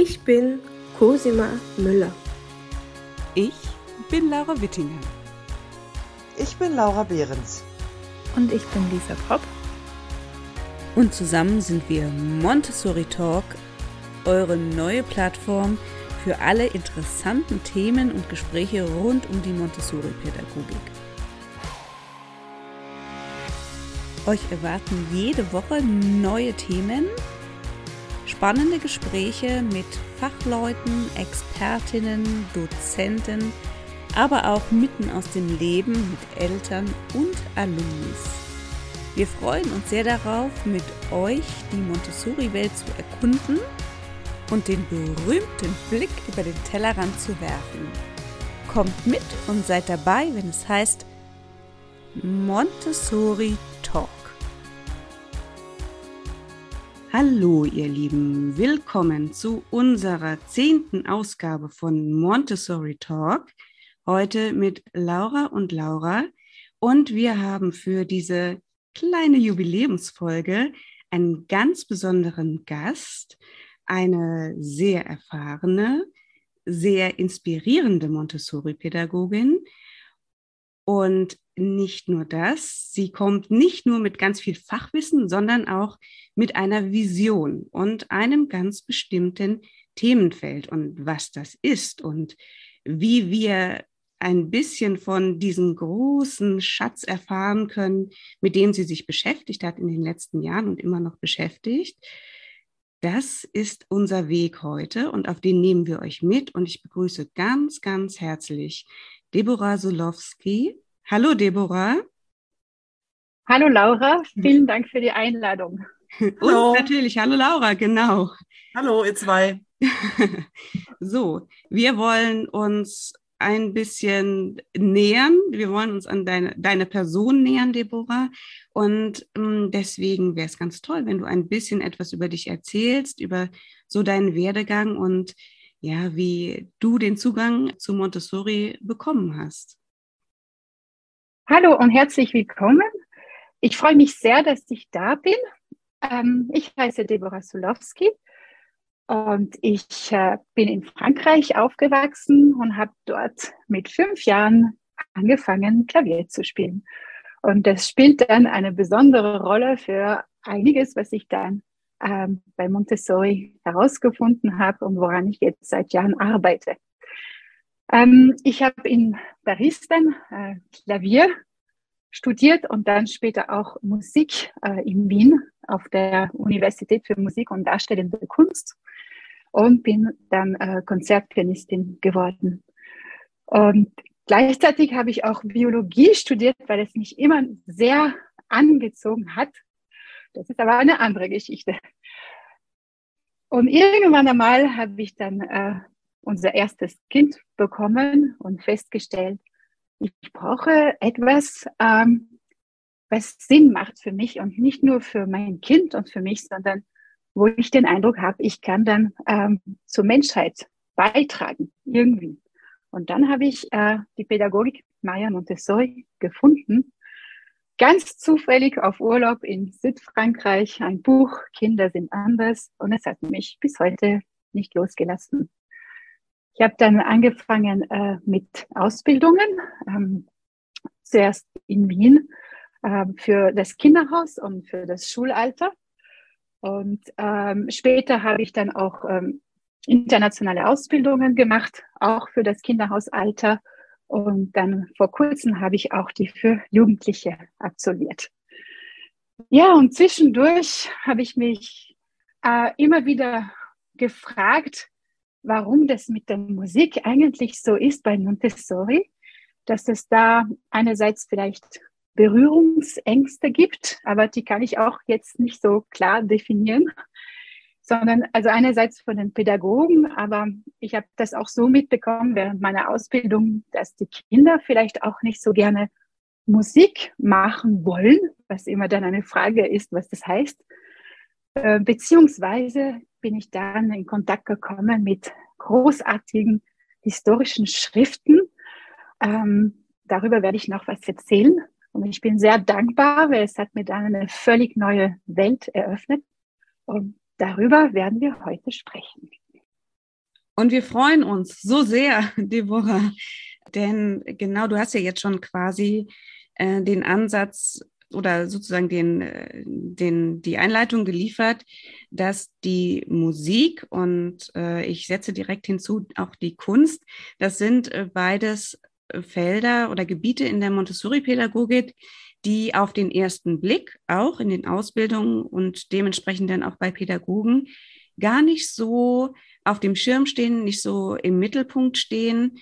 Ich bin Cosima Müller. Ich bin Laura Wittinger. Ich bin Laura Behrens. Und ich bin Lisa Popp. Und zusammen sind wir Montessori Talk, eure neue Plattform für alle interessanten Themen und Gespräche rund um die Montessori-Pädagogik. Euch erwarten jede Woche neue Themen, spannende Gespräche mit Fachleuten, Expertinnen, Dozenten, aber auch mitten aus dem Leben mit Eltern und Alumnis. Wir freuen uns sehr darauf, mit euch die Montessori-Welt zu erkunden und den berühmten Blick über den Tellerrand zu werfen. Kommt mit und seid dabei, wenn es heißt Montessori Hallo ihr Lieben, willkommen zu unserer zehnten Ausgabe von Montessori Talk. Heute mit Laura und Laura. Und wir haben für diese kleine Jubiläumsfolge einen ganz besonderen Gast, eine sehr erfahrene, sehr inspirierende Montessori-Pädagogin. Und nicht nur das, sie kommt nicht nur mit ganz viel Fachwissen, sondern auch mit einer Vision und einem ganz bestimmten Themenfeld. Und was das ist und wie wir ein bisschen von diesem großen Schatz erfahren können, mit dem sie sich beschäftigt hat in den letzten Jahren und immer noch beschäftigt. Das ist unser Weg heute und auf den nehmen wir euch mit und ich begrüße ganz, ganz herzlich Deborah Solowski. Hallo Deborah. Hallo Laura, vielen Dank für die Einladung. Und natürlich, hallo Laura, genau. Hallo, ihr zwei. so, wir wollen uns ein bisschen nähern. Wir wollen uns an deine, deine Person nähern, Deborah. Und ähm, deswegen wäre es ganz toll, wenn du ein bisschen etwas über dich erzählst, über so deinen Werdegang und ja, wie du den Zugang zu Montessori bekommen hast. Hallo und herzlich willkommen. Ich freue mich sehr, dass ich da bin. Ähm, ich heiße Deborah Sulowski und ich äh, bin in Frankreich aufgewachsen und habe dort mit fünf Jahren angefangen, Klavier zu spielen. Und das spielt dann eine besondere Rolle für einiges, was ich dann ähm, bei Montessori herausgefunden habe und woran ich jetzt seit Jahren arbeite. Ähm, ich habe in Paris dann äh, Klavier studiert und dann später auch Musik äh, in Wien auf der Universität für Musik und Darstellende Kunst und bin dann äh, Konzertpianistin geworden. Und gleichzeitig habe ich auch Biologie studiert, weil es mich immer sehr angezogen hat. Das ist aber eine andere Geschichte. Und irgendwann einmal habe ich dann äh, unser erstes Kind bekommen und festgestellt, ich brauche etwas, ähm, was Sinn macht für mich und nicht nur für mein Kind und für mich, sondern wo ich den Eindruck habe, ich kann dann ähm, zur Menschheit beitragen, irgendwie. Und dann habe ich äh, die Pädagogik Maya Montessori gefunden, ganz zufällig auf Urlaub in Südfrankreich, ein Buch, Kinder sind anders, und es hat mich bis heute nicht losgelassen. Ich habe dann angefangen äh, mit Ausbildungen, ähm, zuerst in Wien äh, für das Kinderhaus und für das Schulalter und ähm, später habe ich dann auch ähm, internationale Ausbildungen gemacht, auch für das Kinderhausalter. Und dann vor kurzem habe ich auch die für Jugendliche absolviert. Ja, und zwischendurch habe ich mich äh, immer wieder gefragt, warum das mit der Musik eigentlich so ist bei Montessori, dass es da einerseits vielleicht Berührungsängste gibt, aber die kann ich auch jetzt nicht so klar definieren, sondern also einerseits von den Pädagogen, aber ich habe das auch so mitbekommen während meiner Ausbildung, dass die Kinder vielleicht auch nicht so gerne Musik machen wollen, was immer dann eine Frage ist, was das heißt. Äh, beziehungsweise bin ich dann in Kontakt gekommen mit großartigen historischen Schriften. Ähm, darüber werde ich noch was erzählen. Und ich bin sehr dankbar, weil es hat mir dann eine völlig neue Welt eröffnet. Und darüber werden wir heute sprechen. Und wir freuen uns so sehr, Deborah, denn genau, du hast ja jetzt schon quasi äh, den Ansatz oder sozusagen den, äh, den, die Einleitung geliefert, dass die Musik und äh, ich setze direkt hinzu auch die Kunst, das sind äh, beides Felder oder Gebiete in der Montessori-Pädagogik, die auf den ersten Blick auch in den Ausbildungen und dementsprechend dann auch bei Pädagogen gar nicht so auf dem Schirm stehen, nicht so im Mittelpunkt stehen.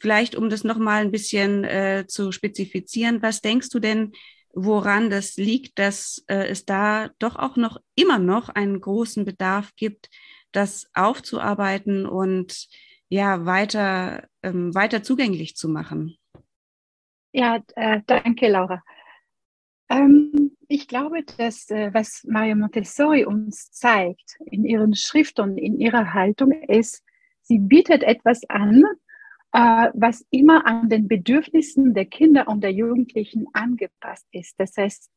Vielleicht, um das nochmal ein bisschen äh, zu spezifizieren, was denkst du denn, woran das liegt, dass äh, es da doch auch noch immer noch einen großen Bedarf gibt, das aufzuarbeiten und ja weiter, ähm, weiter zugänglich zu machen? Ja, äh, danke, Laura. Ähm, ich glaube, dass äh, was Maria Montessori uns zeigt in ihren Schriften, in ihrer Haltung ist, sie bietet etwas an, was immer an den Bedürfnissen der Kinder und der Jugendlichen angepasst ist. Das heißt,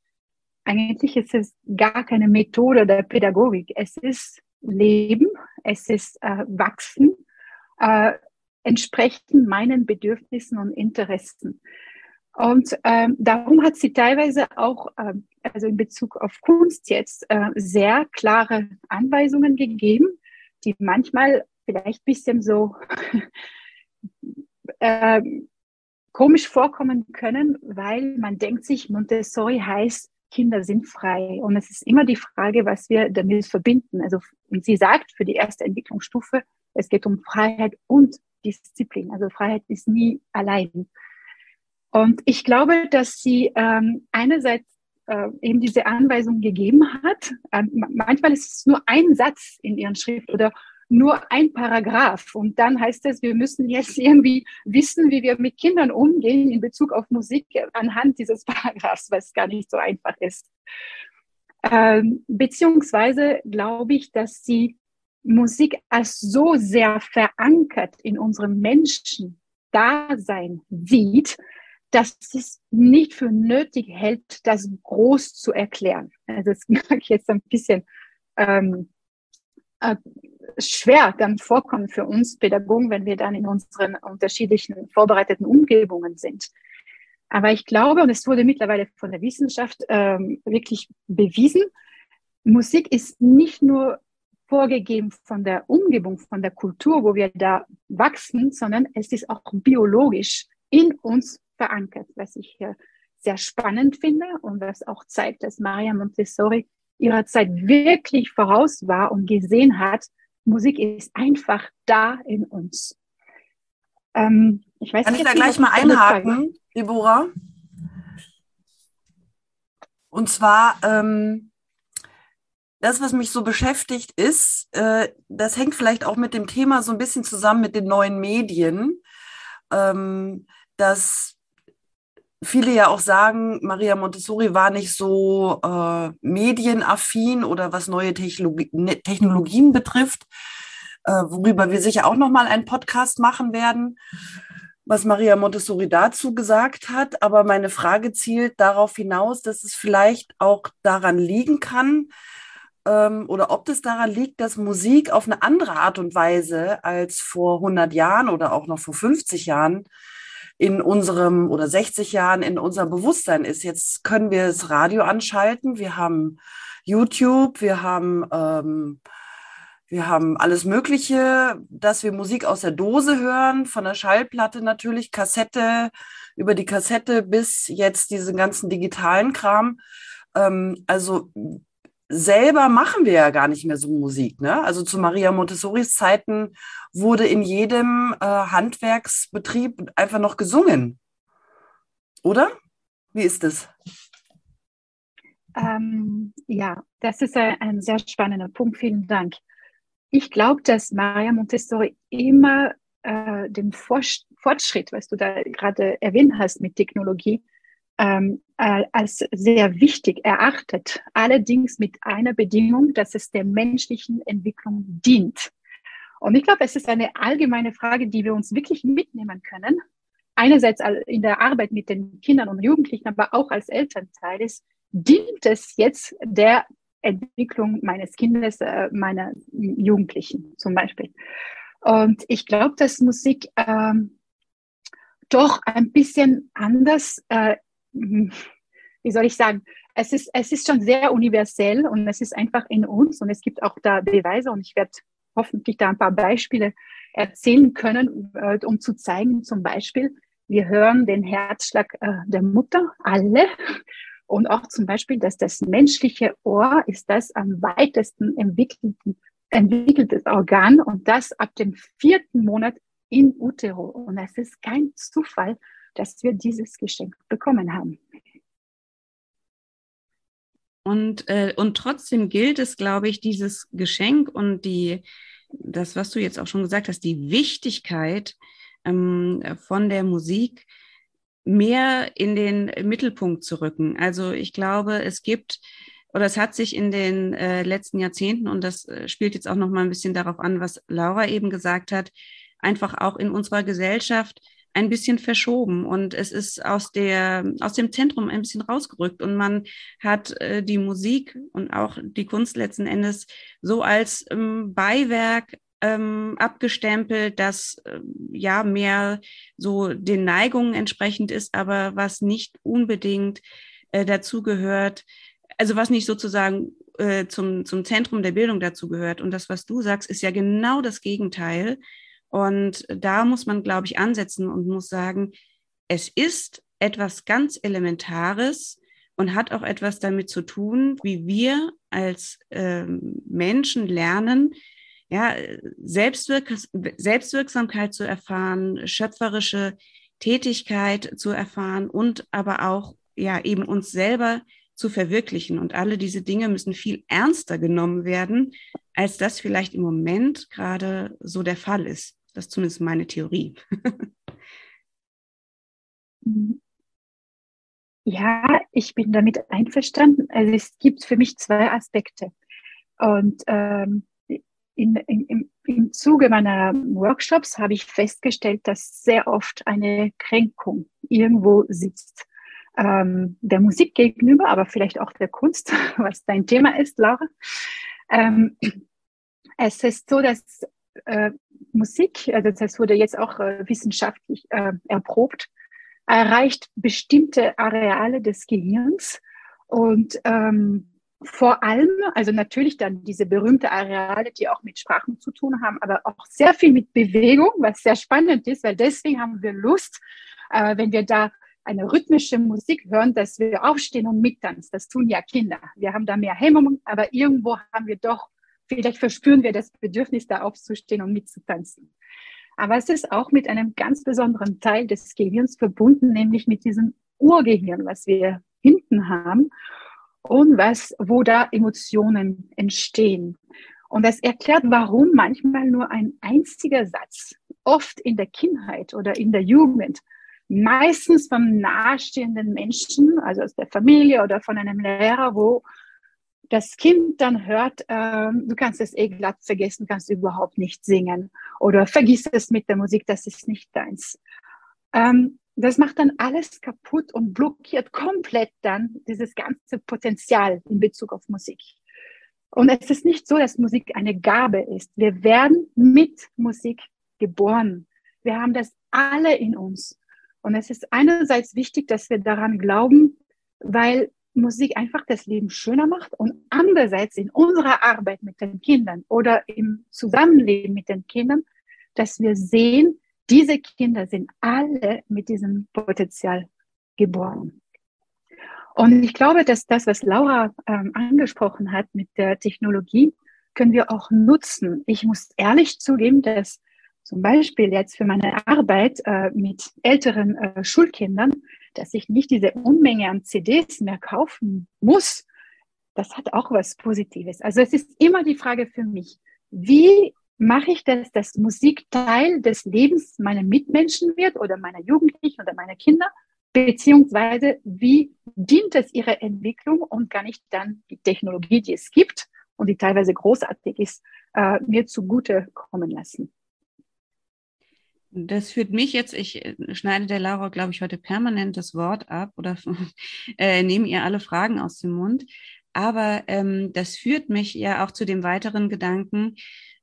eigentlich ist es gar keine Methode der Pädagogik. Es ist Leben, es ist äh, Wachsen, äh, entsprechend meinen Bedürfnissen und Interessen. Und ähm, darum hat sie teilweise auch, ähm, also in Bezug auf Kunst jetzt, äh, sehr klare Anweisungen gegeben, die manchmal vielleicht bisschen so äh, komisch vorkommen können, weil man denkt sich, Montessori heißt, Kinder sind frei. Und es ist immer die Frage, was wir damit verbinden. Also, und sie sagt für die erste Entwicklungsstufe, es geht um Freiheit und Disziplin. Also Freiheit ist nie allein. Und ich glaube, dass sie ähm, einerseits äh, eben diese Anweisung gegeben hat. Ähm, manchmal ist es nur ein Satz in ihren Schrift oder nur ein Paragraph. Und dann heißt es, wir müssen jetzt irgendwie wissen, wie wir mit Kindern umgehen in Bezug auf Musik anhand dieses Paragraphs, was gar nicht so einfach ist. Ähm, beziehungsweise glaube ich, dass sie Musik als so sehr verankert in unserem Menschen Dasein sieht, dass es nicht für nötig hält, das groß zu erklären. Also das mag jetzt ein bisschen ähm, äh, schwer dann vorkommen für uns Pädagogen, wenn wir dann in unseren unterschiedlichen vorbereiteten Umgebungen sind. Aber ich glaube, und es wurde mittlerweile von der Wissenschaft ähm, wirklich bewiesen, Musik ist nicht nur vorgegeben von der Umgebung, von der Kultur, wo wir da wachsen, sondern es ist auch biologisch in uns verankert, was ich hier sehr spannend finde und was auch zeigt, dass Maria Montessori ihrer Zeit wirklich voraus war und gesehen hat, Musik ist einfach da in uns. Ähm, ich weiß Kann ich da gleich mal einhaken, Deborah? Und zwar, ähm, das, was mich so beschäftigt, ist, äh, das hängt vielleicht auch mit dem Thema so ein bisschen zusammen mit den neuen Medien, ähm, dass viele ja auch sagen, Maria Montessori war nicht so äh, medienaffin oder was neue Technologie, ne, Technologien betrifft, äh, worüber wir sicher auch noch mal einen Podcast machen werden, was Maria Montessori dazu gesagt hat. Aber meine Frage zielt darauf hinaus, dass es vielleicht auch daran liegen kann, ähm, oder ob es daran liegt, dass Musik auf eine andere Art und Weise als vor 100 Jahren oder auch noch vor 50 Jahren in unserem oder 60 Jahren in unserem Bewusstsein ist. Jetzt können wir das Radio anschalten, wir haben YouTube, wir haben, ähm, wir haben alles Mögliche, dass wir Musik aus der Dose hören, von der Schallplatte natürlich, Kassette, über die Kassette bis jetzt diesen ganzen digitalen Kram. Ähm, also selber machen wir ja gar nicht mehr so Musik. Ne? Also zu Maria Montessoris Zeiten wurde in jedem äh, Handwerksbetrieb einfach noch gesungen. Oder? Wie ist es? Ähm, ja, das ist ein, ein, sehr spannender Punkt. Vielen Dank. Ich glaube, dass Maria Montessori immer äh, den Fortschritt, was du da gerade erwähnt hast mit Technologie, ähm, äh, als sehr wichtig erachtet. Allerdings mit einer Bedingung, dass es der menschlichen Entwicklung dient. Und ich glaube, es ist eine allgemeine Frage, die wir uns wirklich mitnehmen können. Einerseits in der Arbeit mit den Kindern und Jugendlichen, aber auch als Elternteil ist, dient es jetzt der Entwicklung meines Kindes, äh, meiner Jugendlichen zum Beispiel. Und ich glaube, dass Musik ähm, doch ein bisschen anders, äh, wie soll ich sagen, es ist, es ist schon sehr universell und es ist einfach in uns und es gibt auch da Beweise und ich werde hoffentlich da ein paar Beispiele erzählen können, äh, um zu zeigen, zum Beispiel, wir hören den Herzschlag äh, der Mutter, alle. Und auch zum Beispiel, dass das menschliche Ohr ist das am weitesten entwickeltes Organ und das ab dem vierten Monat in Utero. Und es ist kein Zufall, dass wir dieses Geschenk bekommen haben. Und, äh, und trotzdem gilt es, glaube ich, dieses Geschenk und die, das, was du jetzt auch schon gesagt hast, die Wichtigkeit ähm, von der Musik mehr in den Mittelpunkt zu rücken. Also ich glaube, es gibt oder es hat sich in den äh, letzten Jahrzehnten, und das äh, spielt jetzt auch noch mal ein bisschen darauf an, was Laura eben gesagt hat, einfach auch in unserer Gesellschaft ein bisschen verschoben und es ist aus der aus dem Zentrum ein bisschen rausgerückt und man hat äh, die Musik und auch die Kunst letzten Endes so als ähm, Beiwerk ähm, abgestempelt, das äh, ja mehr so den Neigungen entsprechend ist, aber was nicht unbedingt äh, dazu gehört, also was nicht sozusagen äh, zum, zum Zentrum der Bildung dazu gehört. Und das, was du sagst, ist ja genau das Gegenteil. Und da muss man, glaube ich, ansetzen und muss sagen, es ist etwas ganz Elementares und hat auch etwas damit zu tun, wie wir als ähm, Menschen lernen, ja, Selbstwirk Selbstwirksamkeit zu erfahren, schöpferische Tätigkeit zu erfahren und aber auch ja eben uns selber zu verwirklichen. Und alle diese Dinge müssen viel ernster genommen werden, als das vielleicht im Moment gerade so der Fall ist. Das ist zumindest meine Theorie. ja, ich bin damit einverstanden. Also es gibt für mich zwei Aspekte. Und ähm, in, in, im, Zuge meiner Workshops habe ich festgestellt, dass sehr oft eine Kränkung irgendwo sitzt. Ähm, der Musik gegenüber, aber vielleicht auch der Kunst, was dein Thema ist, Laura. Ähm, es ist so, dass äh, Musik, also das wurde jetzt auch äh, wissenschaftlich äh, erprobt, erreicht bestimmte Areale des Gehirns und ähm, vor allem, also natürlich dann diese berühmte Areale, die auch mit Sprachen zu tun haben, aber auch sehr viel mit Bewegung, was sehr spannend ist, weil deswegen haben wir Lust, äh, wenn wir da eine rhythmische Musik hören, dass wir aufstehen und mittanzen. Das tun ja Kinder. Wir haben da mehr Hemmungen, aber irgendwo haben wir doch Vielleicht verspüren wir das Bedürfnis, da aufzustehen und mitzutanzen. Aber es ist auch mit einem ganz besonderen Teil des Gehirns verbunden, nämlich mit diesem Urgehirn, was wir hinten haben und was, wo da Emotionen entstehen. Und das erklärt, warum manchmal nur ein einziger Satz, oft in der Kindheit oder in der Jugend, meistens vom nahestehenden Menschen, also aus der Familie oder von einem Lehrer, wo das Kind dann hört, ähm, du kannst es eh glatt vergessen, kannst überhaupt nicht singen oder vergiss es mit der Musik, das ist nicht deins. Ähm, das macht dann alles kaputt und blockiert komplett dann dieses ganze Potenzial in Bezug auf Musik. Und es ist nicht so, dass Musik eine Gabe ist. Wir werden mit Musik geboren. Wir haben das alle in uns. Und es ist einerseits wichtig, dass wir daran glauben, weil Musik einfach das Leben schöner macht und andererseits in unserer Arbeit mit den Kindern oder im Zusammenleben mit den Kindern, dass wir sehen, diese Kinder sind alle mit diesem Potenzial geboren. Und ich glaube, dass das, was Laura ähm, angesprochen hat mit der Technologie, können wir auch nutzen. Ich muss ehrlich zugeben, dass zum Beispiel jetzt für meine Arbeit äh, mit älteren äh, Schulkindern dass ich nicht diese Unmenge an CDs mehr kaufen muss, das hat auch was Positives. Also es ist immer die Frage für mich, wie mache ich das, dass Musik Teil des Lebens meiner Mitmenschen wird oder meiner Jugendlichen oder meiner Kinder, beziehungsweise wie dient es ihrer Entwicklung und kann ich dann die Technologie, die es gibt und die teilweise großartig ist, äh, mir zugute kommen lassen. Das führt mich jetzt, ich äh, schneide der Laura, glaube ich, heute permanent das Wort ab oder äh, nehme ihr alle Fragen aus dem Mund. Aber ähm, das führt mich ja auch zu dem weiteren Gedanken,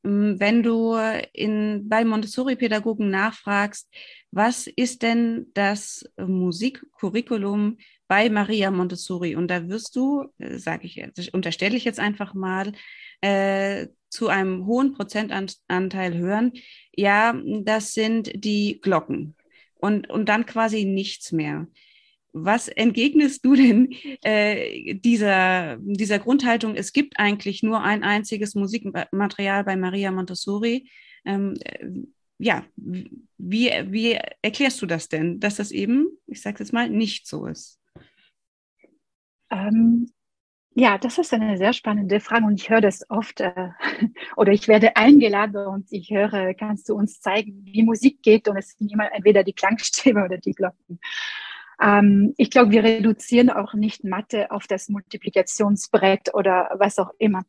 ähm, wenn du in, bei Montessori-Pädagogen nachfragst, was ist denn das Musikcurriculum bei Maria Montessori? Und da wirst du, äh, sage ich jetzt, unterstelle ich jetzt einfach mal, äh, zu einem hohen Prozentanteil hören, ja, das sind die Glocken. Und, und dann quasi nichts mehr. Was entgegnest du denn äh, dieser, dieser Grundhaltung? Es gibt eigentlich nur ein einziges Musikmaterial bei Maria Montessori. Ähm, äh, ja, wie, wie erklärst du das denn, dass das eben, ich sage jetzt mal, nicht so ist? Ähm, ja, das ist eine sehr spannende Frage und ich höre das oft äh, oder ich werde eingeladen und ich höre, kannst du uns zeigen, wie Musik geht und es sind immer entweder die Klangstäbe oder die Glocken. Ähm, ich glaube, wir reduzieren auch nicht Mathe auf das Multiplikationsbrett oder was auch immer.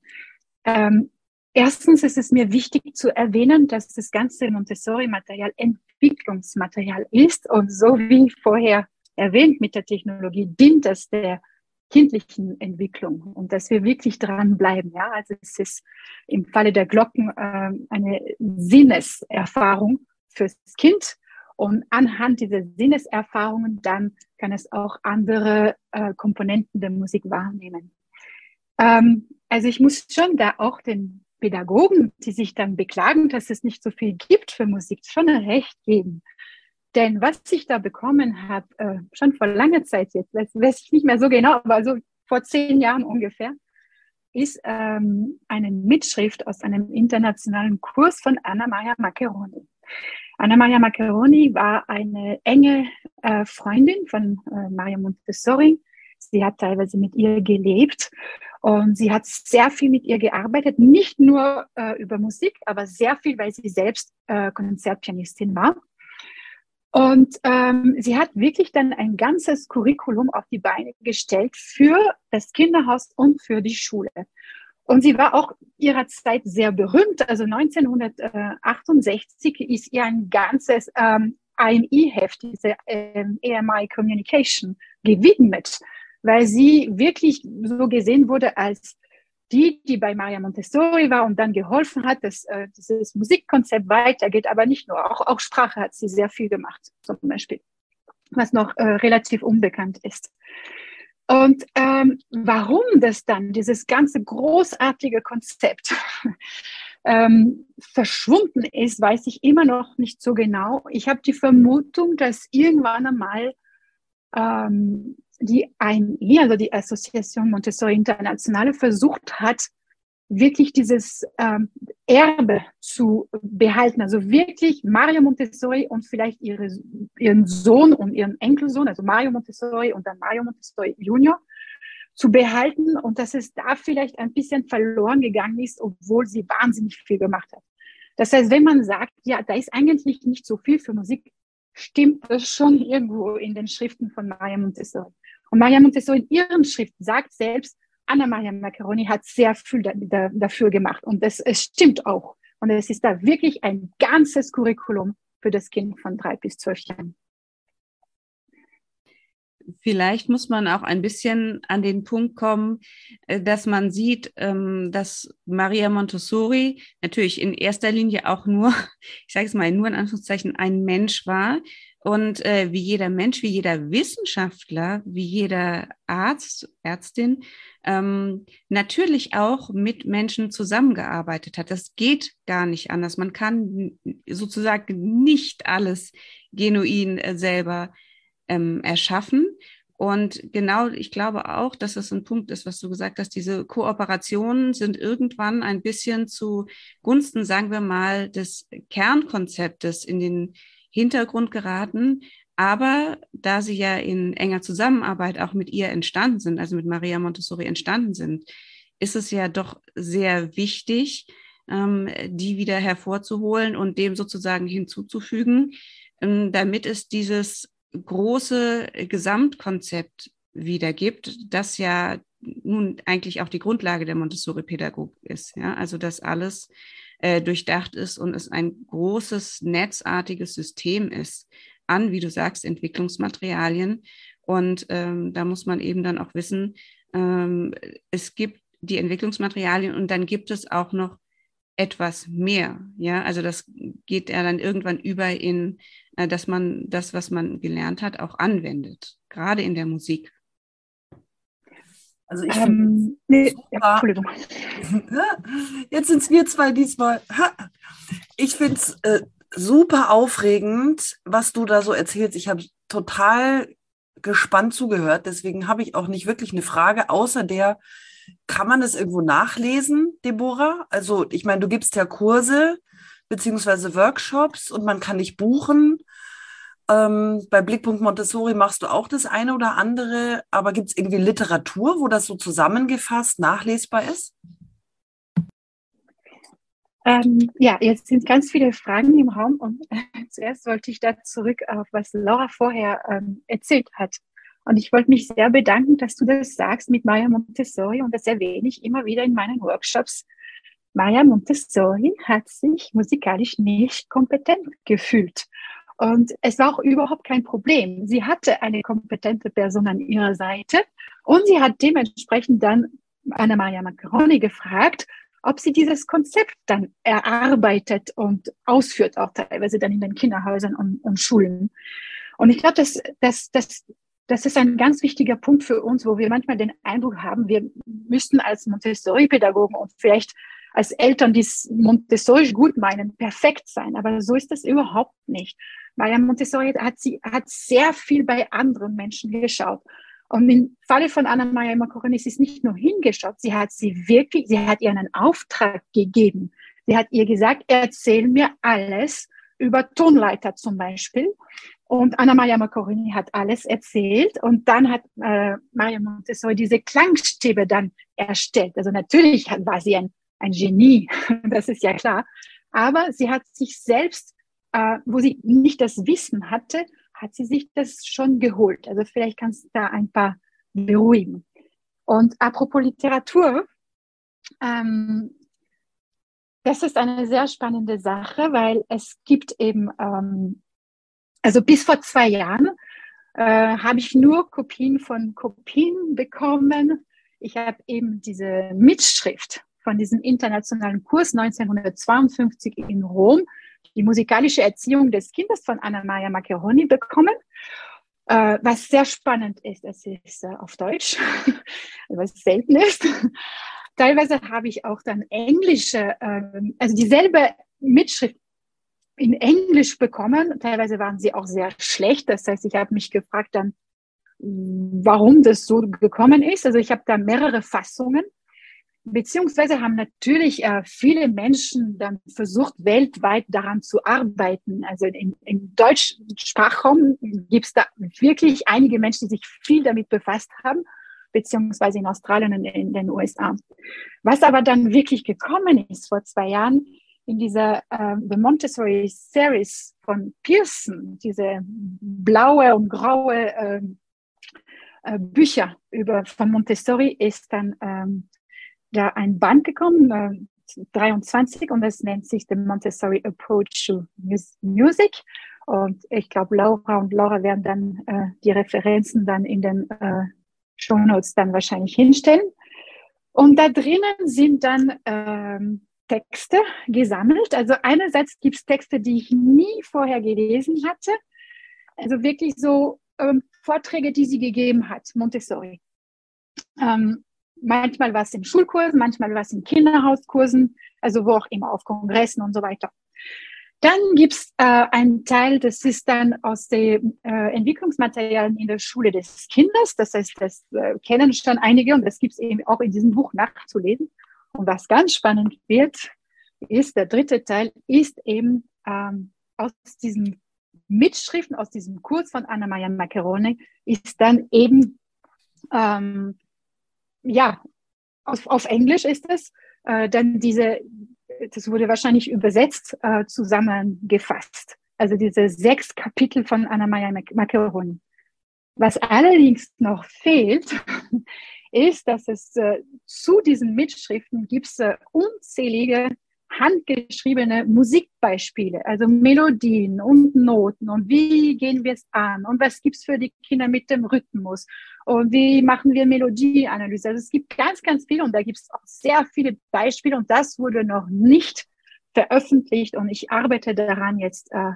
Ähm, erstens ist es mir wichtig zu erwähnen, dass das ganze Montessori-Material Entwicklungsmaterial ist und so wie vorher erwähnt mit der Technologie dient es der kindlichen Entwicklung und dass wir wirklich dranbleiben. Ja, also es ist im Falle der Glocken äh, eine Sinneserfahrung fürs Kind und anhand dieser Sinneserfahrungen dann kann es auch andere äh, Komponenten der Musik wahrnehmen. Ähm, also ich muss schon da auch den Pädagogen, die sich dann beklagen, dass es nicht so viel gibt für Musik, schon recht geben. Denn was ich da bekommen habe, äh, schon vor langer Zeit jetzt, weiß, weiß ich nicht mehr so genau, aber so vor zehn Jahren ungefähr, ist ähm, eine Mitschrift aus einem internationalen Kurs von Anna Maria Maccheroni. Anna Maria Maccheroni war eine enge äh, Freundin von äh, Maria Montessori. Sie hat teilweise mit ihr gelebt und sie hat sehr viel mit ihr gearbeitet, nicht nur äh, über Musik, aber sehr viel, weil sie selbst äh, Konzertpianistin war. Und ähm, sie hat wirklich dann ein ganzes Curriculum auf die Beine gestellt für das Kinderhaus und für die Schule. Und sie war auch ihrer Zeit sehr berühmt. Also 1968 ist ihr ein ganzes ähm, IME-Heft, diese ähm, AMI Communication, gewidmet, weil sie wirklich so gesehen wurde als die, die bei Maria Montessori war und dann geholfen hat, dass äh, dieses Musikkonzept weitergeht, aber nicht nur, auch, auch Sprache hat sie sehr viel gemacht, zum Beispiel, was noch äh, relativ unbekannt ist. Und ähm, warum das dann, dieses ganze großartige Konzept ähm, verschwunden ist, weiß ich immer noch nicht so genau. Ich habe die Vermutung, dass irgendwann einmal ähm, die AMI, also die Association Montessori Internationale, versucht hat, wirklich dieses ähm, Erbe zu behalten. Also wirklich Mario Montessori und vielleicht ihre, ihren Sohn und ihren Enkelsohn, also Mario Montessori und dann Mario Montessori Junior, zu behalten und dass es da vielleicht ein bisschen verloren gegangen ist, obwohl sie wahnsinnig viel gemacht hat. Das heißt, wenn man sagt, ja, da ist eigentlich nicht so viel für Musik, stimmt das schon irgendwo in den Schriften von Maria Montessori. Und Maria Montessori in ihren Schriften sagt selbst, Anna Maria Macaroni hat sehr viel da, da, dafür gemacht. Und das, es stimmt auch. Und es ist da wirklich ein ganzes Curriculum für das Kind von drei bis zwölf Jahren. Vielleicht muss man auch ein bisschen an den Punkt kommen, äh, dass man sieht, ähm, dass Maria Montessori natürlich in erster Linie auch nur, ich sage es mal, nur in Anführungszeichen ein Mensch war, und äh, wie jeder Mensch, wie jeder Wissenschaftler, wie jeder Arzt, Ärztin ähm, natürlich auch mit Menschen zusammengearbeitet hat. Das geht gar nicht anders. Man kann sozusagen nicht alles genuin äh, selber ähm, erschaffen. Und genau, ich glaube auch, dass das ein Punkt ist, was du gesagt hast. Diese Kooperationen sind irgendwann ein bisschen zugunsten, sagen wir mal, des Kernkonzeptes in den Hintergrund geraten. Aber da sie ja in enger Zusammenarbeit auch mit ihr entstanden sind, also mit Maria Montessori entstanden sind, ist es ja doch sehr wichtig, ähm, die wieder hervorzuholen und dem sozusagen hinzuzufügen, ähm, damit es dieses große Gesamtkonzept wieder gibt, das ja nun eigentlich auch die Grundlage der Montessori-Pädagogik ist. Ja? Also dass alles äh, durchdacht ist und es ein großes netzartiges System ist an, wie du sagst, Entwicklungsmaterialien. Und ähm, da muss man eben dann auch wissen, ähm, es gibt die Entwicklungsmaterialien und dann gibt es auch noch etwas mehr. Ja, also das geht ja dann irgendwann über in, äh, dass man das, was man gelernt hat, auch anwendet, gerade in der Musik. Also ich ähm, nee, ja, Entschuldigung. Jetzt sind es wir zwei diesmal. Ich finde es äh, super aufregend, was du da so erzählst. Ich habe total gespannt zugehört. Deswegen habe ich auch nicht wirklich eine Frage, außer der, kann man das irgendwo nachlesen, Deborah? Also ich meine, du gibst ja Kurse beziehungsweise Workshops und man kann dich buchen. Ähm, bei Blickpunkt Montessori machst du auch das eine oder andere, aber gibt es irgendwie Literatur, wo das so zusammengefasst nachlesbar ist? Ähm, ja, jetzt sind ganz viele Fragen im Raum und zuerst wollte ich da zurück auf was Laura vorher ähm, erzählt hat. Und ich wollte mich sehr bedanken, dass du das sagst mit Maya Montessori und das erwähne ich immer wieder in meinen Workshops. Maya Montessori hat sich musikalisch nicht kompetent gefühlt. Und es war auch überhaupt kein Problem. Sie hatte eine kompetente Person an ihrer Seite und sie hat dementsprechend dann Anna Maria Macaroni gefragt, ob sie dieses Konzept dann erarbeitet und ausführt, auch teilweise dann in den Kinderhäusern und, und Schulen. Und ich glaube, dass, dass, dass das ist ein ganz wichtiger Punkt für uns, wo wir manchmal den Eindruck haben, wir müssten als Montessori-Pädagogen und vielleicht als Eltern, die Montessori gut meinen, perfekt sein. Aber so ist das überhaupt nicht. Maya Montessori hat, sie, hat sehr viel bei anderen Menschen geschaut. Und im Falle von Anna Maria Macoroni ist es nicht nur hingeschaut, sie hat sie wirklich, sie hat ihr einen Auftrag gegeben. Sie hat ihr gesagt, erzähl mir alles über Tonleiter zum Beispiel. Und Anna Maria Macorini hat alles erzählt und dann hat äh, Maria Montessori diese Klangstäbe dann erstellt. Also natürlich war sie ein, ein Genie, das ist ja klar. Aber sie hat sich selbst, äh, wo sie nicht das Wissen hatte, hat sie sich das schon geholt. Also vielleicht kannst du da ein paar beruhigen. Und apropos Literatur, ähm, das ist eine sehr spannende Sache, weil es gibt eben ähm, also bis vor zwei Jahren äh, habe ich nur Kopien von Kopien bekommen. Ich habe eben diese Mitschrift von diesem internationalen Kurs 1952 in Rom, die musikalische Erziehung des Kindes von Anna Maria Maccheroni bekommen. Äh, was sehr spannend ist, es ist äh, auf Deutsch, was selten ist. Teilweise habe ich auch dann englische, äh, also dieselbe Mitschrift in Englisch bekommen. Teilweise waren sie auch sehr schlecht. Das heißt, ich habe mich gefragt dann, warum das so gekommen ist. Also ich habe da mehrere Fassungen. Beziehungsweise haben natürlich äh, viele Menschen dann versucht, weltweit daran zu arbeiten. Also in, im Deutschsprachraum gibt es da wirklich einige Menschen, die sich viel damit befasst haben, beziehungsweise in Australien und in den USA. Was aber dann wirklich gekommen ist vor zwei Jahren, in dieser äh, The Montessori Series von Pearson, diese blaue und graue äh, äh, Bücher über von Montessori, ist dann ähm, da ein Band gekommen, äh, 23, und das nennt sich The Montessori Approach to Music. Und ich glaube, Laura und Laura werden dann äh, die Referenzen dann in den äh, Show Notes dann wahrscheinlich hinstellen. Und da drinnen sind dann ähm, Texte gesammelt. Also einerseits gibt es Texte, die ich nie vorher gelesen hatte. Also wirklich so ähm, Vorträge, die sie gegeben hat, Montessori. Ähm, manchmal was im Schulkurs, manchmal was in Kinderhauskursen, also wo auch immer, auf Kongressen und so weiter. Dann gibt's äh, einen Teil, das ist dann aus den äh, Entwicklungsmaterialien in der Schule des Kindes. Das heißt, das äh, kennen schon einige und das gibt's eben auch in diesem Buch nachzulesen. Und was ganz spannend wird, ist, der dritte Teil ist eben ähm, aus diesen Mitschriften, aus diesem Kurs von Anna Maria Maccherone, ist dann eben, ähm, ja, auf, auf Englisch ist es, äh, dann diese, das wurde wahrscheinlich übersetzt, äh, zusammengefasst. Also diese sechs Kapitel von Anna Maria Maccherone. Was allerdings noch fehlt, ist, dass es äh, zu diesen Mitschriften gibt es äh, unzählige handgeschriebene Musikbeispiele, also Melodien und Noten und wie gehen wir es an und was gibt's für die Kinder mit dem Rhythmus und wie machen wir Melodieanalyse. Also es gibt ganz, ganz viel und da gibt es auch sehr viele Beispiele und das wurde noch nicht veröffentlicht und ich arbeite daran jetzt äh,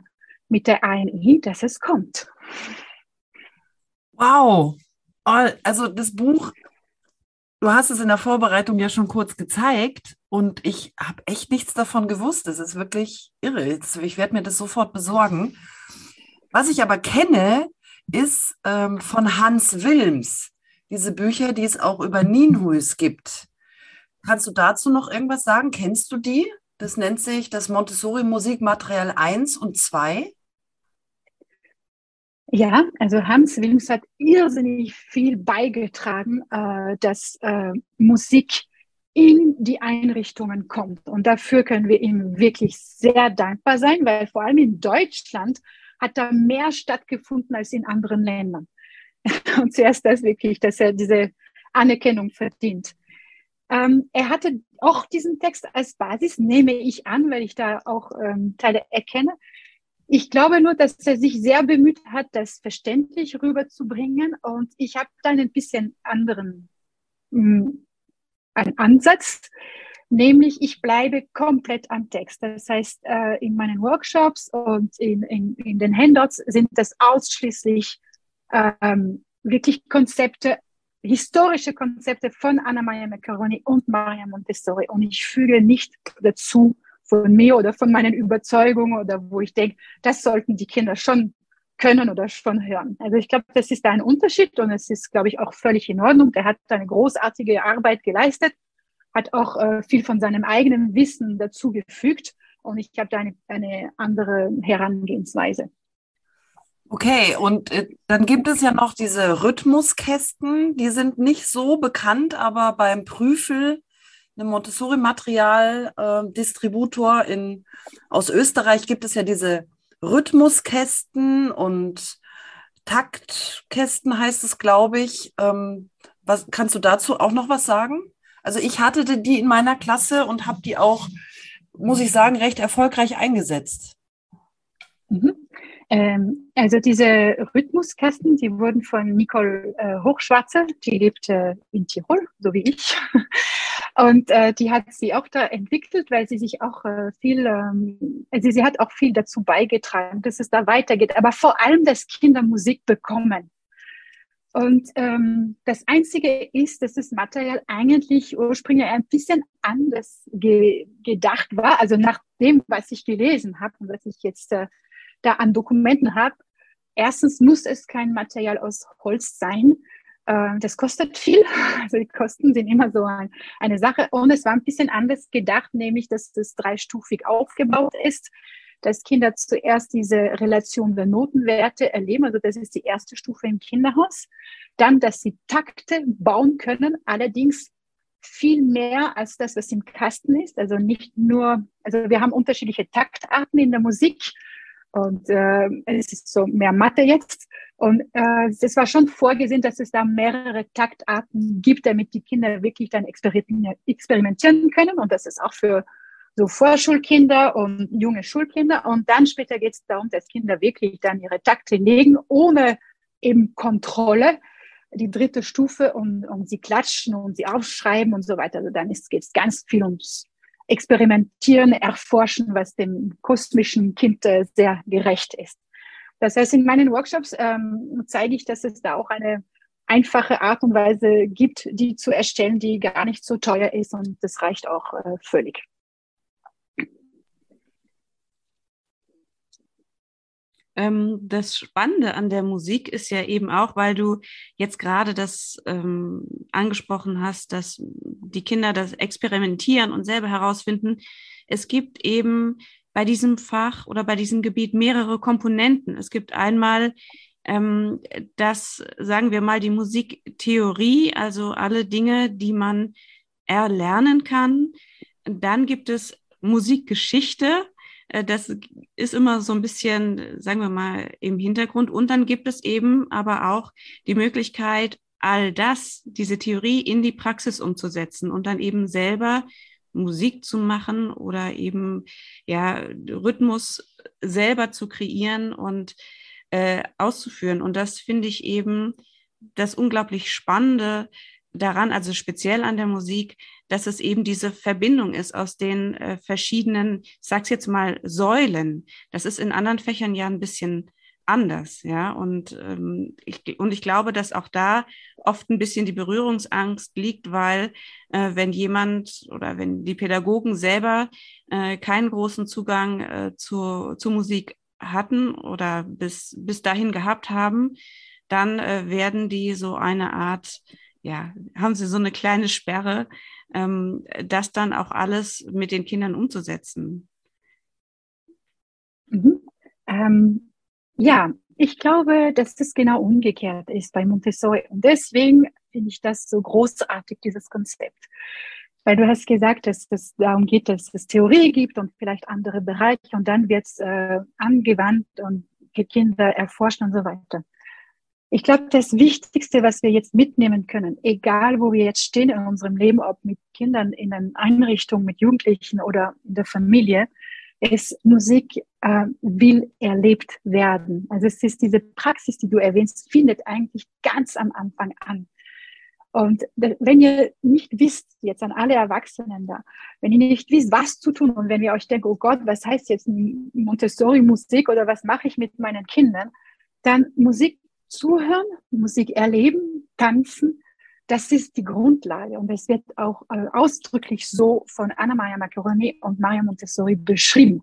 mit der ANI, dass es kommt. Wow. Also das Buch, du hast es in der Vorbereitung ja schon kurz gezeigt und ich habe echt nichts davon gewusst. Das ist wirklich irre. Ich werde mir das sofort besorgen. Was ich aber kenne, ist ähm, von Hans Wilms. Diese Bücher, die es auch über Nienhuis gibt. Kannst du dazu noch irgendwas sagen? Kennst du die? Das nennt sich das Montessori Musikmaterial 1 und 2. Ja, also Hans Wilms hat irrsinnig viel beigetragen, äh, dass äh, Musik in die Einrichtungen kommt. Und dafür können wir ihm wirklich sehr dankbar sein, weil vor allem in Deutschland hat da mehr stattgefunden als in anderen Ländern. Und zuerst das wirklich, dass er diese Anerkennung verdient. Ähm, er hatte auch diesen Text als Basis, nehme ich an, weil ich da auch ähm, Teile erkenne. Ich glaube nur, dass er sich sehr bemüht hat, das verständlich rüberzubringen. Und ich habe dann ein bisschen anderen mh, mm, einen Ansatz, nämlich ich bleibe komplett am Text. Das heißt, äh, in meinen Workshops und in, in, in den Handouts sind das ausschließlich ähm, wirklich Konzepte, historische Konzepte von Anna Maria Macaroni und Maria Montessori. Und ich füge nicht dazu von mir oder von meinen Überzeugungen oder wo ich denke, das sollten die Kinder schon können oder schon hören. Also ich glaube, das ist ein Unterschied und es ist, glaube ich, auch völlig in Ordnung. Der hat eine großartige Arbeit geleistet, hat auch äh, viel von seinem eigenen Wissen dazu gefügt und ich habe da eine, eine andere Herangehensweise. Okay, und äh, dann gibt es ja noch diese Rhythmuskästen, die sind nicht so bekannt, aber beim Prüfel einem Montessori-Material-Distributor äh, aus Österreich gibt es ja diese Rhythmuskästen und Taktkästen heißt es, glaube ich. Ähm, was, kannst du dazu auch noch was sagen? Also ich hatte die in meiner Klasse und habe die auch, muss ich sagen, recht erfolgreich eingesetzt. Mhm. Ähm, also diese Rhythmuskästen, die wurden von Nicole äh, Hochschwarzer, die lebt äh, in Tirol, so wie ich. Und äh, die hat sie auch da entwickelt, weil sie sich auch äh, viel, ähm, also sie hat auch viel dazu beigetragen, dass es da weitergeht. Aber vor allem, dass Kinder Musik bekommen. Und ähm, das Einzige ist, dass das Material eigentlich ursprünglich ein bisschen anders ge gedacht war. Also nach dem, was ich gelesen habe und was ich jetzt äh, da an Dokumenten habe. Erstens muss es kein Material aus Holz sein. Äh, das kostet viel. Also die Kosten sind immer so ein, eine Sache. Und es war ein bisschen anders gedacht, nämlich, dass es dreistufig aufgebaut ist dass Kinder zuerst diese Relation der Notenwerte erleben. Also das ist die erste Stufe im Kinderhaus. Dann, dass sie Takte bauen können, allerdings viel mehr als das, was im Kasten ist. Also nicht nur, also wir haben unterschiedliche Taktarten in der Musik und äh, es ist so mehr Mathe jetzt. Und äh, es war schon vorgesehen, dass es da mehrere Taktarten gibt, damit die Kinder wirklich dann experimentieren können. Und das ist auch für so Vorschulkinder und junge Schulkinder. Und dann später geht es darum, dass Kinder wirklich dann ihre Takte legen, ohne eben Kontrolle, die dritte Stufe und, und sie klatschen und sie aufschreiben und so weiter. Also dann geht es ganz viel ums experimentieren, erforschen, was dem kosmischen Kind äh, sehr gerecht ist. Das heißt, in meinen Workshops ähm, zeige ich, dass es da auch eine einfache Art und Weise gibt, die zu erstellen, die gar nicht so teuer ist und das reicht auch äh, völlig. Ähm, das Spannende an der Musik ist ja eben auch, weil du jetzt gerade das ähm, angesprochen hast, dass die Kinder das experimentieren und selber herausfinden. Es gibt eben bei diesem Fach oder bei diesem Gebiet mehrere Komponenten. Es gibt einmal ähm, das, sagen wir mal, die Musiktheorie, also alle Dinge, die man erlernen kann. Dann gibt es Musikgeschichte, das ist immer so ein bisschen, sagen wir mal, im Hintergrund. Und dann gibt es eben aber auch die Möglichkeit, all das, diese Theorie in die Praxis umzusetzen und dann eben selber Musik zu machen oder eben ja Rhythmus selber zu kreieren und äh, auszuführen. Und das finde ich eben das unglaublich Spannende daran, also speziell an der Musik, dass es eben diese Verbindung ist aus den äh, verschiedenen, ich sag's jetzt mal, Säulen. Das ist in anderen Fächern ja ein bisschen anders, ja. Und, ähm, ich, und ich glaube, dass auch da oft ein bisschen die Berührungsangst liegt, weil äh, wenn jemand oder wenn die Pädagogen selber äh, keinen großen Zugang äh, zur, zur Musik hatten oder bis, bis dahin gehabt haben, dann äh, werden die so eine Art, ja, haben sie so eine kleine Sperre, ähm, das dann auch alles mit den Kindern umzusetzen. Mhm. Ähm, ja, ich glaube, dass es genau umgekehrt ist bei Montessori. Und deswegen finde ich das so großartig, dieses Konzept. Weil du hast gesagt, dass es darum geht, dass es Theorie gibt und vielleicht andere Bereiche und dann wird es äh, angewandt und Kinder erforschen und so weiter. Ich glaube, das Wichtigste, was wir jetzt mitnehmen können, egal wo wir jetzt stehen in unserem Leben, ob mit Kindern in einer Einrichtung, mit Jugendlichen oder in der Familie, ist, Musik äh, will erlebt werden. Also es ist diese Praxis, die du erwähnst, findet eigentlich ganz am Anfang an. Und wenn ihr nicht wisst, jetzt an alle Erwachsenen da, wenn ihr nicht wisst, was zu tun und wenn ihr euch denkt, oh Gott, was heißt jetzt Montessori-Musik oder was mache ich mit meinen Kindern, dann Musik zuhören, Musik erleben, tanzen, das ist die Grundlage und es wird auch äh, ausdrücklich so von Anna-Maria Macaroni und Maria Montessori beschrieben.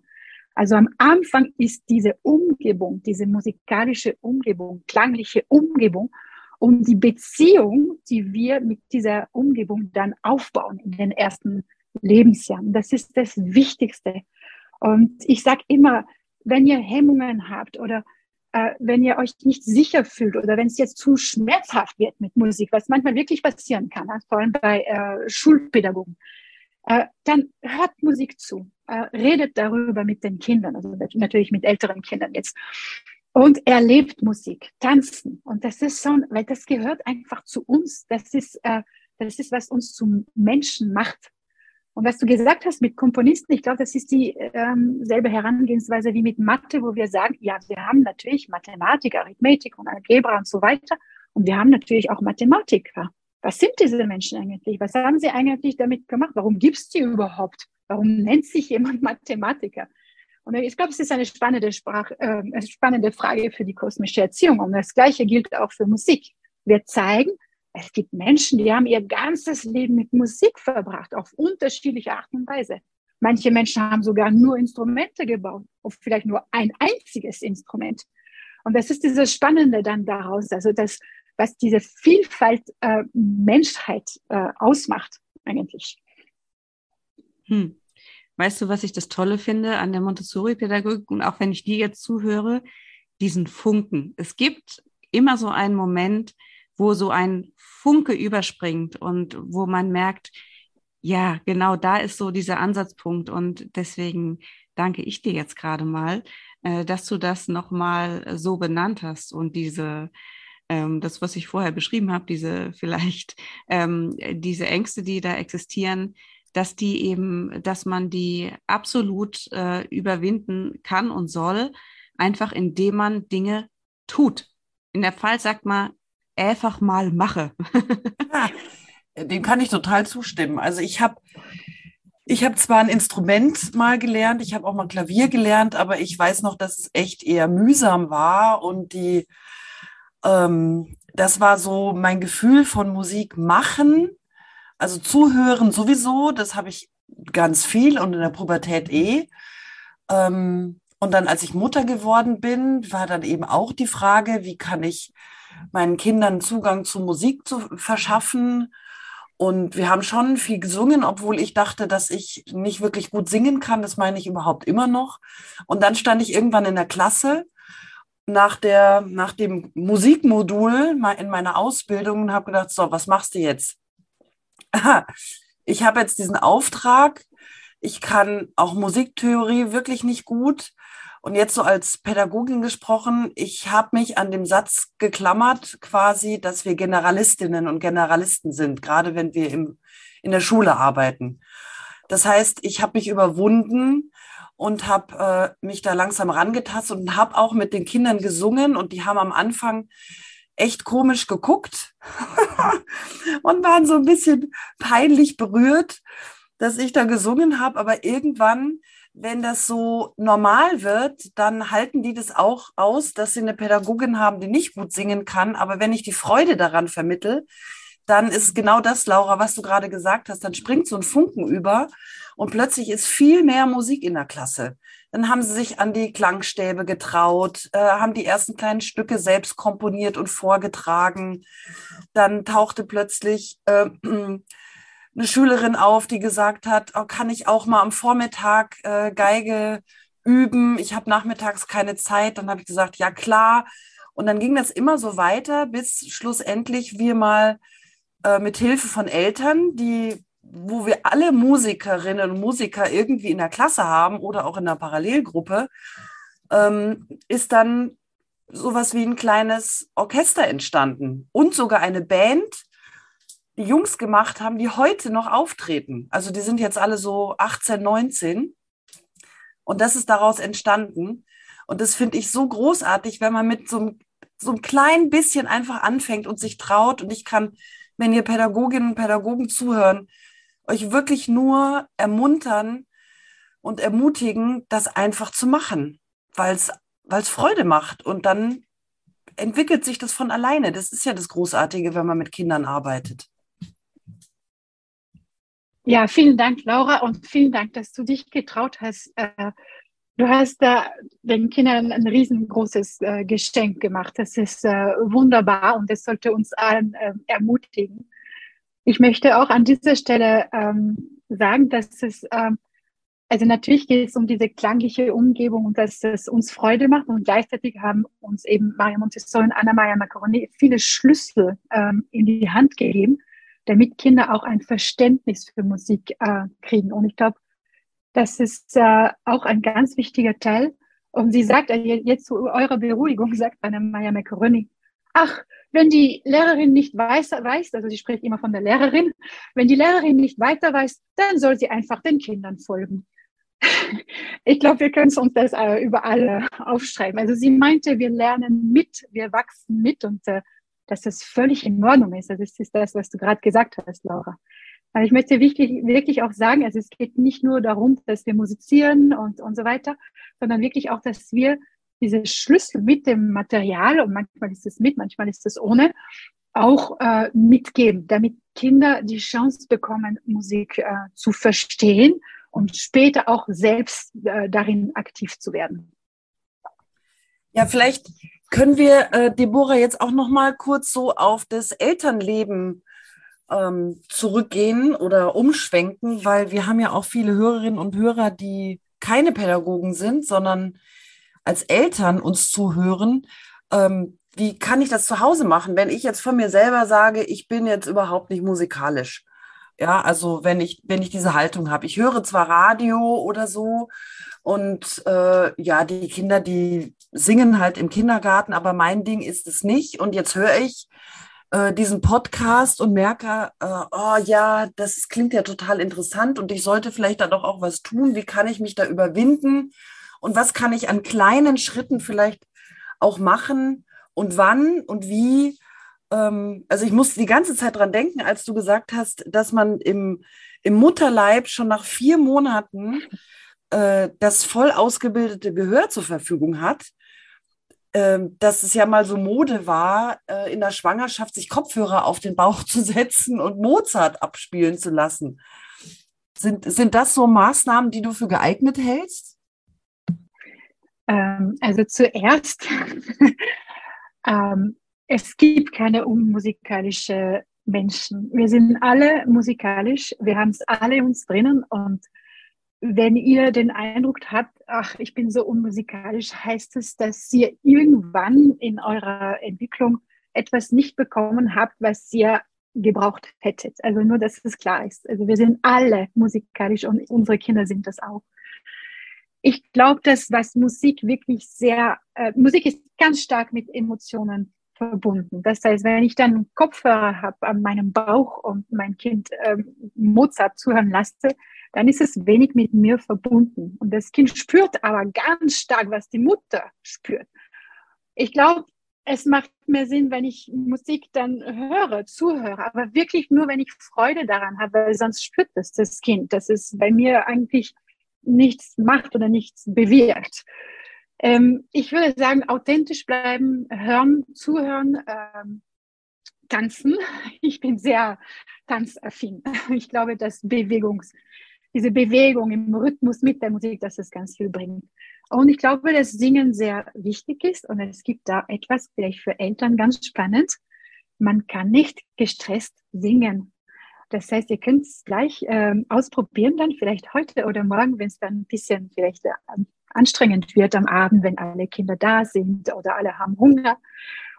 Also am Anfang ist diese Umgebung, diese musikalische Umgebung, klangliche Umgebung und die Beziehung, die wir mit dieser Umgebung dann aufbauen in den ersten Lebensjahren. Das ist das Wichtigste. Und ich sage immer, wenn ihr Hemmungen habt oder äh, wenn ihr euch nicht sicher fühlt oder wenn es jetzt zu schmerzhaft wird mit Musik, was manchmal wirklich passieren kann, vor allem bei äh, Schulpädagogen, äh, dann hört Musik zu, äh, redet darüber mit den Kindern, also natürlich mit älteren Kindern jetzt. Und erlebt Musik, tanzen. Und das ist schon, weil das gehört einfach zu uns. Das ist, äh, das ist, was uns zum Menschen macht. Und was du gesagt hast mit Komponisten, ich glaube, das ist die ähm, selbe Herangehensweise wie mit Mathe, wo wir sagen, ja, wir haben natürlich Mathematik, Arithmetik und Algebra und so weiter. Und wir haben natürlich auch Mathematiker. Was sind diese Menschen eigentlich? Was haben sie eigentlich damit gemacht? Warum gibt es die überhaupt? Warum nennt sich jemand Mathematiker? Und ich glaube, es ist eine spannende, Sprach, äh, eine spannende Frage für die kosmische Erziehung. Und das Gleiche gilt auch für Musik. Wir zeigen, es gibt Menschen, die haben ihr ganzes Leben mit Musik verbracht, auf unterschiedliche Art und Weise. Manche Menschen haben sogar nur Instrumente gebaut, oder vielleicht nur ein einziges Instrument. Und das ist dieses Spannende dann daraus, also das, was diese Vielfalt äh, Menschheit äh, ausmacht, eigentlich. Hm. Weißt du, was ich das Tolle finde an der Montessori-Pädagogik und auch wenn ich dir jetzt zuhöre, diesen Funken. Es gibt immer so einen Moment, wo so ein Funke überspringt und wo man merkt, ja, genau da ist so dieser Ansatzpunkt. Und deswegen danke ich dir jetzt gerade mal, äh, dass du das nochmal so benannt hast und diese, ähm, das, was ich vorher beschrieben habe, diese vielleicht, ähm, diese Ängste, die da existieren, dass die eben, dass man die absolut äh, überwinden kann und soll, einfach indem man Dinge tut. In der Fall sagt man, einfach mal mache. ja, dem kann ich total zustimmen. Also ich habe ich habe zwar ein Instrument mal gelernt, ich habe auch mal Klavier gelernt, aber ich weiß noch, dass es echt eher mühsam war und die, ähm, das war so mein Gefühl von Musik machen, also zuhören sowieso, das habe ich ganz viel und in der Pubertät eh. Ähm, und dann, als ich Mutter geworden bin, war dann eben auch die Frage, wie kann ich meinen Kindern Zugang zu Musik zu verschaffen. Und wir haben schon viel gesungen, obwohl ich dachte, dass ich nicht wirklich gut singen kann. Das meine ich überhaupt immer noch. Und dann stand ich irgendwann in der Klasse nach, der, nach dem Musikmodul in meiner Ausbildung und habe gedacht, so, was machst du jetzt? Ich habe jetzt diesen Auftrag. Ich kann auch Musiktheorie wirklich nicht gut. Und jetzt so als Pädagogin gesprochen, ich habe mich an dem Satz geklammert, quasi, dass wir Generalistinnen und Generalisten sind, gerade wenn wir im, in der Schule arbeiten. Das heißt, ich habe mich überwunden und habe äh, mich da langsam rangetastet und habe auch mit den Kindern gesungen und die haben am Anfang echt komisch geguckt und waren so ein bisschen peinlich berührt, dass ich da gesungen habe. Aber irgendwann, wenn das so normal wird, dann halten die das auch aus, dass sie eine Pädagogin haben, die nicht gut singen kann. Aber wenn ich die Freude daran vermittel, dann ist genau das, Laura, was du gerade gesagt hast. Dann springt so ein Funken über und plötzlich ist viel mehr Musik in der Klasse. Dann haben sie sich an die Klangstäbe getraut, äh, haben die ersten kleinen Stücke selbst komponiert und vorgetragen. Dann tauchte plötzlich äh, eine Schülerin auf, die gesagt hat, oh, kann ich auch mal am Vormittag äh, Geige üben? Ich habe nachmittags keine Zeit. Dann habe ich gesagt, ja klar. Und dann ging das immer so weiter, bis schlussendlich wir mal äh, mit Hilfe von Eltern, die wo wir alle Musikerinnen und Musiker irgendwie in der Klasse haben oder auch in einer Parallelgruppe, ähm, ist dann sowas wie ein kleines Orchester entstanden und sogar eine Band, Jungs gemacht haben, die heute noch auftreten. Also die sind jetzt alle so 18, 19 und das ist daraus entstanden. Und das finde ich so großartig, wenn man mit so einem, so einem kleinen bisschen einfach anfängt und sich traut. Und ich kann, wenn ihr Pädagoginnen und Pädagogen zuhören, euch wirklich nur ermuntern und ermutigen, das einfach zu machen, weil es Freude macht. Und dann entwickelt sich das von alleine. Das ist ja das Großartige, wenn man mit Kindern arbeitet. Ja, vielen Dank, Laura, und vielen Dank, dass du dich getraut hast. Äh, du hast da den Kindern ein riesengroßes äh, Geschenk gemacht. Das ist äh, wunderbar und das sollte uns allen ermutigen. Ich möchte auch an dieser Stelle ähm, sagen, dass es, ähm, also natürlich geht es um diese klangliche Umgebung und dass es uns Freude macht und gleichzeitig haben uns eben Maria Montessori und Anna Maria Macaroni viele Schlüssel ähm, in die Hand gegeben, damit Kinder auch ein Verständnis für Musik äh, kriegen. Und ich glaube, das ist äh, auch ein ganz wichtiger Teil. Und sie sagt, äh, jetzt zu eurer Beruhigung, sagt Anna Maria Macaroni, ach, wenn die Lehrerin nicht weiß, weiß, also sie spricht immer von der Lehrerin, wenn die Lehrerin nicht weiter weiß, dann soll sie einfach den Kindern folgen. Ich glaube, wir können uns das äh, überall aufschreiben. Also sie meinte, wir lernen mit, wir wachsen mit und äh, dass das völlig in Ordnung ist. Also das ist das, was du gerade gesagt hast, Laura. Aber ich möchte wirklich, wirklich auch sagen, also es geht nicht nur darum, dass wir musizieren und, und so weiter, sondern wirklich auch, dass wir diese Schlüssel mit dem Material, und manchmal ist es mit, manchmal ist es ohne, auch äh, mitgeben, damit Kinder die Chance bekommen, Musik äh, zu verstehen und später auch selbst äh, darin aktiv zu werden. Ja, vielleicht können wir, äh, Deborah, jetzt auch noch mal kurz so auf das Elternleben ähm, zurückgehen oder umschwenken, weil wir haben ja auch viele Hörerinnen und Hörer, die keine Pädagogen sind, sondern als Eltern uns zuhören, ähm, wie kann ich das zu Hause machen, wenn ich jetzt von mir selber sage, ich bin jetzt überhaupt nicht musikalisch. Ja, also wenn ich, wenn ich diese Haltung habe. Ich höre zwar Radio oder so und äh, ja, die Kinder, die singen halt im Kindergarten, aber mein Ding ist es nicht. Und jetzt höre ich äh, diesen Podcast und merke, äh, oh ja, das klingt ja total interessant und ich sollte vielleicht da doch auch was tun. Wie kann ich mich da überwinden? und was kann ich an kleinen Schritten vielleicht auch machen und wann und wie. Ähm, also ich musste die ganze Zeit dran denken, als du gesagt hast, dass man im, im Mutterleib schon nach vier Monaten äh, das voll ausgebildete Gehör zur Verfügung hat. Ähm, dass es ja mal so Mode war, äh, in der Schwangerschaft sich Kopfhörer auf den Bauch zu setzen und Mozart abspielen zu lassen. Sind, sind das so Maßnahmen, die du für geeignet hältst? Ähm, also zuerst, ähm, es gibt keine unmusikalische Menschen. Wir sind alle musikalisch, wir haben es alle uns drinnen und wenn ihr den Eindruck habt, ach, ich bin so unmusikalisch, heißt es, dass ihr irgendwann in eurer Entwicklung etwas nicht bekommen habt, was ihr gebraucht hättet. Also nur, dass es klar ist. Also wir sind alle musikalisch und unsere Kinder sind das auch ich glaube, dass was Musik wirklich sehr, äh, Musik ist ganz stark mit Emotionen verbunden. Das heißt, wenn ich dann Kopfhörer habe an meinem Bauch und mein Kind ähm, Mozart zuhören lasse, dann ist es wenig mit mir verbunden. Und das Kind spürt aber ganz stark, was die Mutter spürt. Ich glaube, es macht mehr Sinn, wenn ich Musik dann höre, zuhöre, aber wirklich nur, wenn ich Freude daran habe, weil sonst spürt das das Kind, dass es bei mir eigentlich nichts macht oder nichts bewirkt. Ähm, ich würde sagen, authentisch bleiben, hören, zuhören, ähm, tanzen. Ich bin sehr tanzaffin. Ich glaube, dass Bewegungs, diese Bewegung im Rhythmus mit der Musik, dass es ganz viel bringt. Und ich glaube, dass Singen sehr wichtig ist und es gibt da etwas vielleicht für Eltern ganz spannend. Man kann nicht gestresst singen. Das heißt, ihr könnt es gleich ähm, ausprobieren, dann vielleicht heute oder morgen, wenn es dann ein bisschen vielleicht äh, anstrengend wird am Abend, wenn alle Kinder da sind oder alle haben Hunger.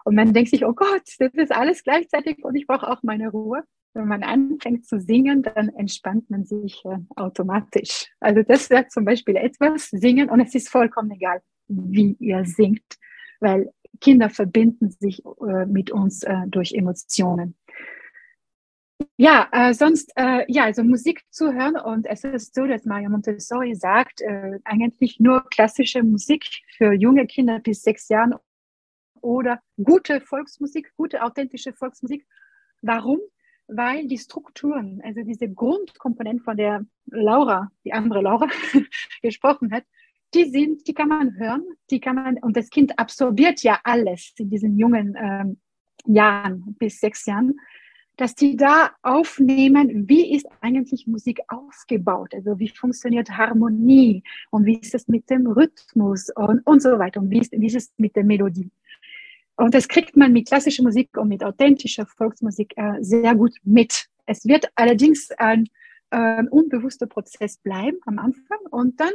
Und man denkt sich, oh Gott, das ist alles gleichzeitig und ich brauche auch meine Ruhe. Wenn man anfängt zu singen, dann entspannt man sich äh, automatisch. Also das wäre zum Beispiel etwas, singen und es ist vollkommen egal, wie ihr singt, weil Kinder verbinden sich äh, mit uns äh, durch Emotionen. Ja, äh, sonst, äh, ja, also Musik zu hören und es ist so, dass Maria Montessori sagt, äh, eigentlich nur klassische Musik für junge Kinder bis sechs Jahren oder gute Volksmusik, gute authentische Volksmusik. Warum? Weil die Strukturen, also diese Grundkomponenten, von der Laura, die andere Laura, gesprochen hat, die sind, die kann man hören, die kann man, und das Kind absorbiert ja alles in diesen jungen ähm, Jahren bis sechs Jahren dass die da aufnehmen, wie ist eigentlich Musik aufgebaut, also wie funktioniert Harmonie? Und wie ist es mit dem Rhythmus? Und, und so weiter. Und wie ist, wie ist es mit der Melodie. Und das kriegt man mit klassischer Musik und mit authentischer Volksmusik äh, sehr gut mit. Es wird allerdings ein äh, unbewusster Prozess bleiben am Anfang. Und dann,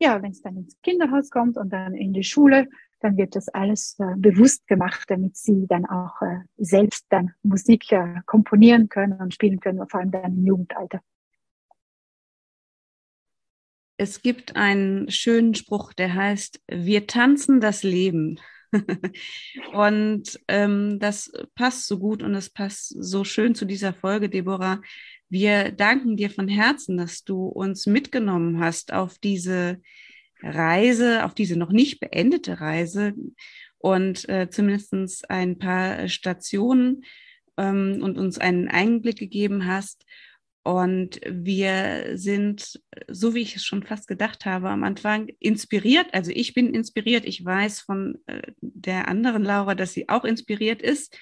ja, wenn es dann ins Kinderhaus kommt und dann in die Schule, dann wird das alles äh, bewusst gemacht, damit sie dann auch äh, selbst dann Musik äh, komponieren können und spielen können, vor allem dann im Jugendalter. Es gibt einen schönen Spruch, der heißt, wir tanzen das Leben. und ähm, das passt so gut und es passt so schön zu dieser Folge, Deborah. Wir danken dir von Herzen, dass du uns mitgenommen hast auf diese Reise, auf diese noch nicht beendete Reise und äh, zumindest ein paar Stationen ähm, und uns einen Einblick gegeben hast. Und wir sind, so wie ich es schon fast gedacht habe am Anfang, inspiriert. Also ich bin inspiriert. Ich weiß von äh, der anderen Laura, dass sie auch inspiriert ist.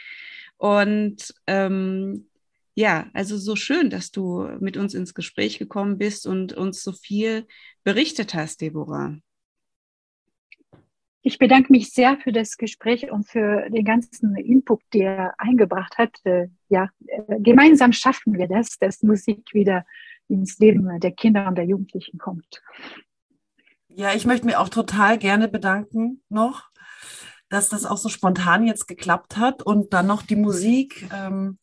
Und ähm, ja, also so schön, dass du mit uns ins Gespräch gekommen bist und uns so viel berichtet hast, Deborah. Ich bedanke mich sehr für das Gespräch und für den ganzen Input, der er eingebracht hat. Äh, ja, äh, gemeinsam schaffen wir das, dass Musik wieder ins Leben der Kinder und der Jugendlichen kommt. Ja, ich möchte mich auch total gerne bedanken noch, dass das auch so spontan jetzt geklappt hat und dann noch die Musik. Ähm,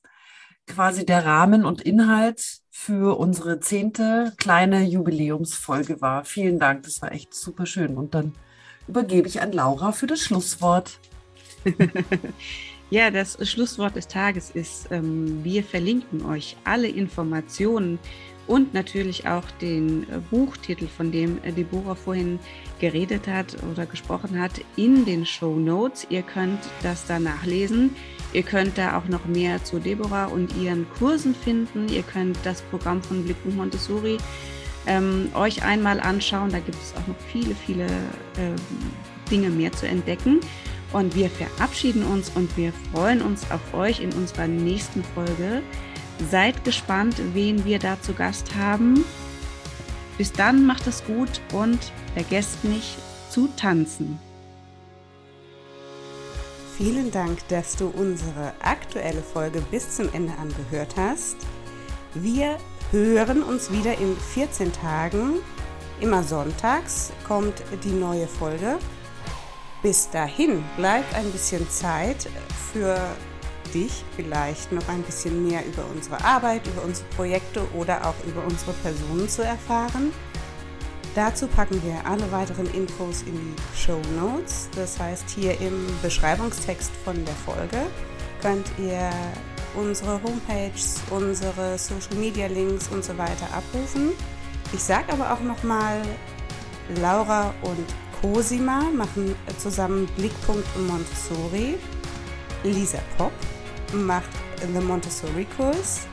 quasi der Rahmen und Inhalt für unsere zehnte kleine Jubiläumsfolge war. Vielen Dank, das war echt super schön. Und dann übergebe ich an Laura für das Schlusswort. ja, das Schlusswort des Tages ist, ähm, wir verlinken euch alle Informationen und natürlich auch den äh, Buchtitel, von dem äh, Deborah vorhin geredet hat oder gesprochen hat, in den Show Notes. Ihr könnt das da nachlesen. Ihr könnt da auch noch mehr zu Deborah und ihren Kursen finden. Ihr könnt das Programm von Blickpunkt Montessori ähm, euch einmal anschauen. Da gibt es auch noch viele, viele äh, Dinge mehr zu entdecken. Und wir verabschieden uns und wir freuen uns auf euch in unserer nächsten Folge. Seid gespannt, wen wir da zu Gast haben. Bis dann, macht es gut und vergesst nicht zu tanzen. Vielen Dank, dass du unsere aktuelle Folge bis zum Ende angehört hast. Wir hören uns wieder in 14 Tagen. Immer sonntags kommt die neue Folge. Bis dahin bleibt ein bisschen Zeit für dich, vielleicht noch ein bisschen mehr über unsere Arbeit, über unsere Projekte oder auch über unsere Personen zu erfahren. Dazu packen wir alle weiteren Infos in die Show Notes. Das heißt, hier im Beschreibungstext von der Folge könnt ihr unsere Homepages, unsere Social Media Links und so weiter abrufen. Ich sage aber auch nochmal, Laura und Cosima machen zusammen Blickpunkt Montessori. Lisa Popp macht The Montessori Kurs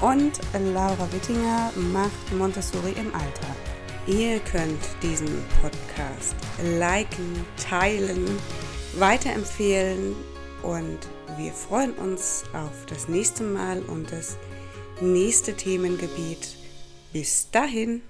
und Laura Wittinger macht Montessori im Alter. Ihr könnt diesen Podcast liken, teilen, weiterempfehlen und wir freuen uns auf das nächste Mal und das nächste Themengebiet. Bis dahin.